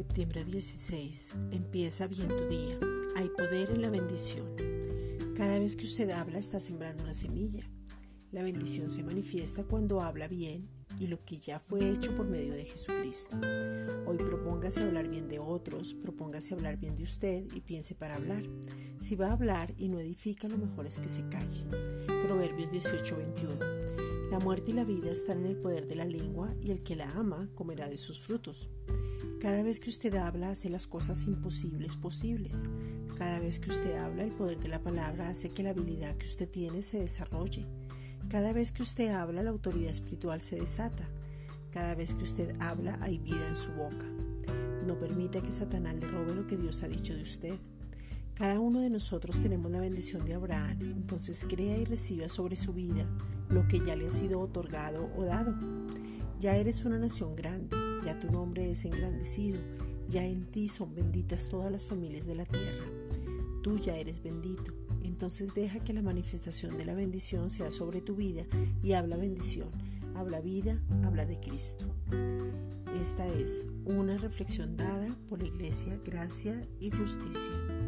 Septiembre 16. Empieza bien tu día. Hay poder en la bendición. Cada vez que usted habla está sembrando una semilla. La bendición se manifiesta cuando habla bien y lo que ya fue hecho por medio de Jesucristo. Hoy propóngase hablar bien de otros, propóngase hablar bien de usted y piense para hablar. Si va a hablar y no edifica, lo mejor es que se calle. Proverbios 18:21. La muerte y la vida están en el poder de la lengua y el que la ama comerá de sus frutos. Cada vez que usted habla hace las cosas imposibles posibles. Cada vez que usted habla el poder de la palabra hace que la habilidad que usted tiene se desarrolle. Cada vez que usted habla la autoridad espiritual se desata. Cada vez que usted habla hay vida en su boca. No permita que Satanás le robe lo que Dios ha dicho de usted. Cada uno de nosotros tenemos la bendición de Abraham, entonces crea y reciba sobre su vida lo que ya le ha sido otorgado o dado. Ya eres una nación grande, ya tu nombre es engrandecido, ya en ti son benditas todas las familias de la tierra. Tú ya eres bendito, entonces deja que la manifestación de la bendición sea sobre tu vida y habla bendición, habla vida, habla de Cristo. Esta es una reflexión dada por la Iglesia Gracia y Justicia.